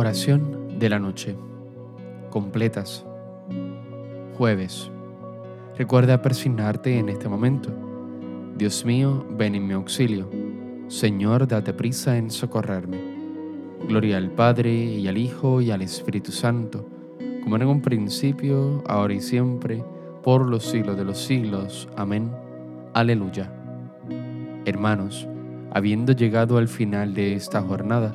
Oración de la noche. Completas. Jueves. Recuerda persignarte en este momento. Dios mío, ven en mi auxilio. Señor, date prisa en socorrerme. Gloria al Padre y al Hijo y al Espíritu Santo, como en un principio, ahora y siempre, por los siglos de los siglos. Amén. Aleluya. Hermanos, habiendo llegado al final de esta jornada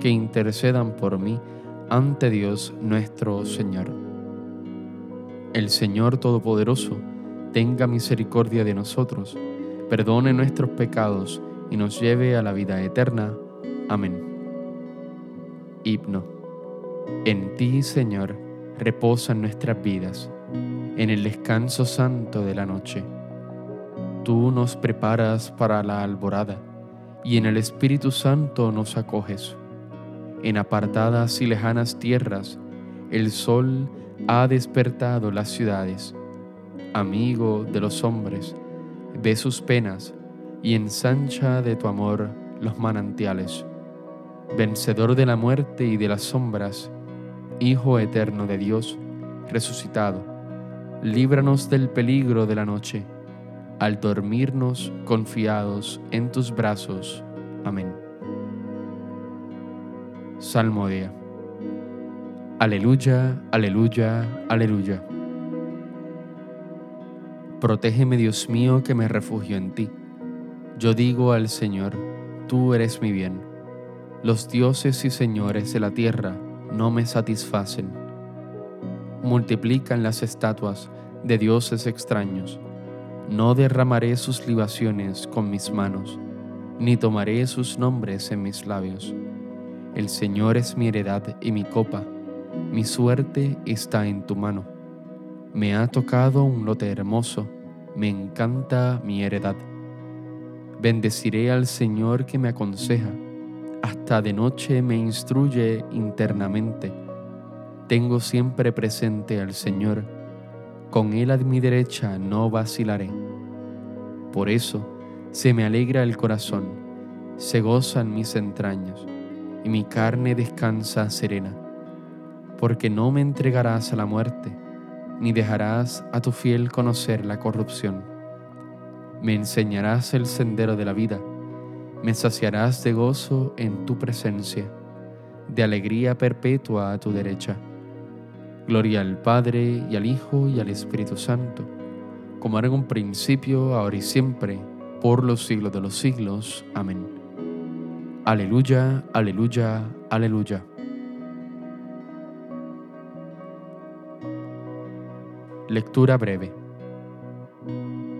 que intercedan por mí ante Dios nuestro Señor. El Señor Todopoderoso tenga misericordia de nosotros, perdone nuestros pecados y nos lleve a la vida eterna. Amén. Himno. En ti, Señor, reposan nuestras vidas, en el descanso santo de la noche. Tú nos preparas para la alborada y en el Espíritu Santo nos acoges. En apartadas y lejanas tierras, el sol ha despertado las ciudades. Amigo de los hombres, ve sus penas y ensancha de tu amor los manantiales. Vencedor de la muerte y de las sombras, Hijo eterno de Dios, resucitado, líbranos del peligro de la noche, al dormirnos confiados en tus brazos. Amén. Salmodia. Aleluya, aleluya, aleluya. Protégeme, Dios mío, que me refugio en ti. Yo digo al Señor, tú eres mi bien. Los dioses y señores de la tierra no me satisfacen. Multiplican las estatuas de dioses extraños. No derramaré sus libaciones con mis manos, ni tomaré sus nombres en mis labios. El Señor es mi heredad y mi copa, mi suerte está en tu mano. Me ha tocado un lote hermoso, me encanta mi heredad. Bendeciré al Señor que me aconseja, hasta de noche me instruye internamente. Tengo siempre presente al Señor, con Él a mi derecha no vacilaré. Por eso se me alegra el corazón, se gozan mis entrañas, y mi carne descansa serena, porque no me entregarás a la muerte, ni dejarás a tu fiel conocer la corrupción. Me enseñarás el sendero de la vida, me saciarás de gozo en tu presencia, de alegría perpetua a tu derecha. Gloria al Padre y al Hijo y al Espíritu Santo, como era en un principio, ahora y siempre, por los siglos de los siglos. Amén. Aleluya, aleluya, aleluya. Lectura breve.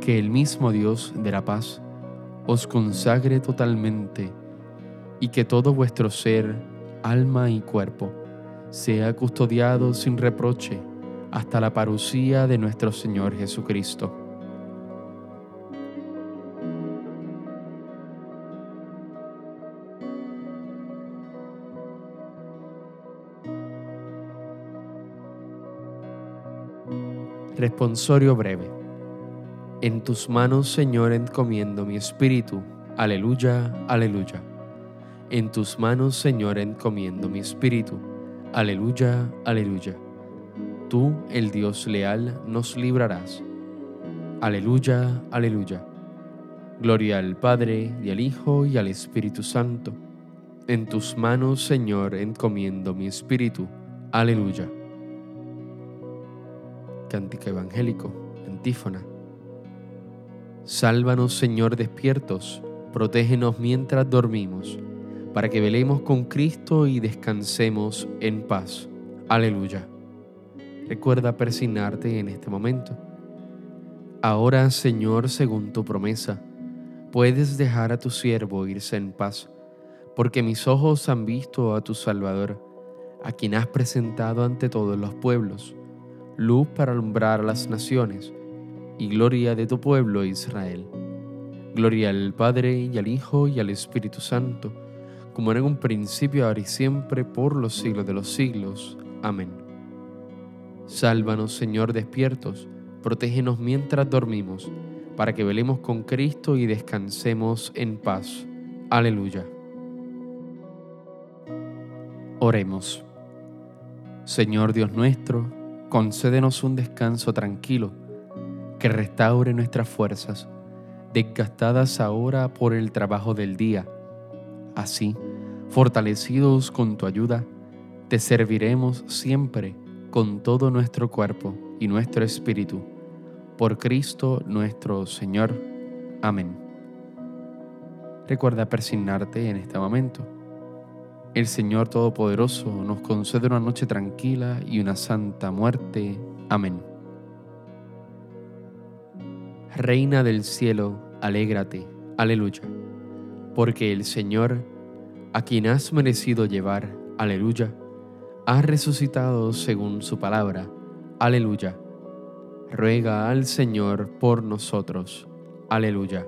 Que el mismo Dios de la paz os consagre totalmente y que todo vuestro ser, alma y cuerpo sea custodiado sin reproche hasta la parucía de nuestro Señor Jesucristo. Responsorio breve. En tus manos, Señor, encomiendo mi espíritu. Aleluya, aleluya. En tus manos, Señor, encomiendo mi espíritu. Aleluya, aleluya. Tú, el Dios leal, nos librarás. Aleluya, aleluya. Gloria al Padre, y al Hijo, y al Espíritu Santo. En tus manos, Señor, encomiendo mi espíritu. Aleluya. Cántico Evangélico, antífona. Sálvanos, Señor, despiertos, protégenos mientras dormimos, para que velemos con Cristo y descansemos en paz. Aleluya. Recuerda persignarte en este momento. Ahora, Señor, según tu promesa, puedes dejar a tu siervo irse en paz, porque mis ojos han visto a tu Salvador, a quien has presentado ante todos los pueblos, luz para alumbrar a las naciones y gloria de tu pueblo Israel. Gloria al Padre y al Hijo y al Espíritu Santo, como era en un principio, ahora y siempre, por los siglos de los siglos. Amén. Sálvanos, Señor, despiertos, protégenos mientras dormimos, para que velemos con Cristo y descansemos en paz. Aleluya. Oremos. Señor Dios nuestro, concédenos un descanso tranquilo, que restaure nuestras fuerzas, desgastadas ahora por el trabajo del día. Así, fortalecidos con tu ayuda, te serviremos siempre con todo nuestro cuerpo y nuestro espíritu. Por Cristo nuestro Señor. Amén. Recuerda persignarte en este momento el Señor Todopoderoso nos concede una noche tranquila y una santa muerte. Amén. Reina del cielo, alégrate. Aleluya. Porque el Señor, a quien has merecido llevar, aleluya, ha resucitado según su palabra. Aleluya. Ruega al Señor por nosotros. Aleluya.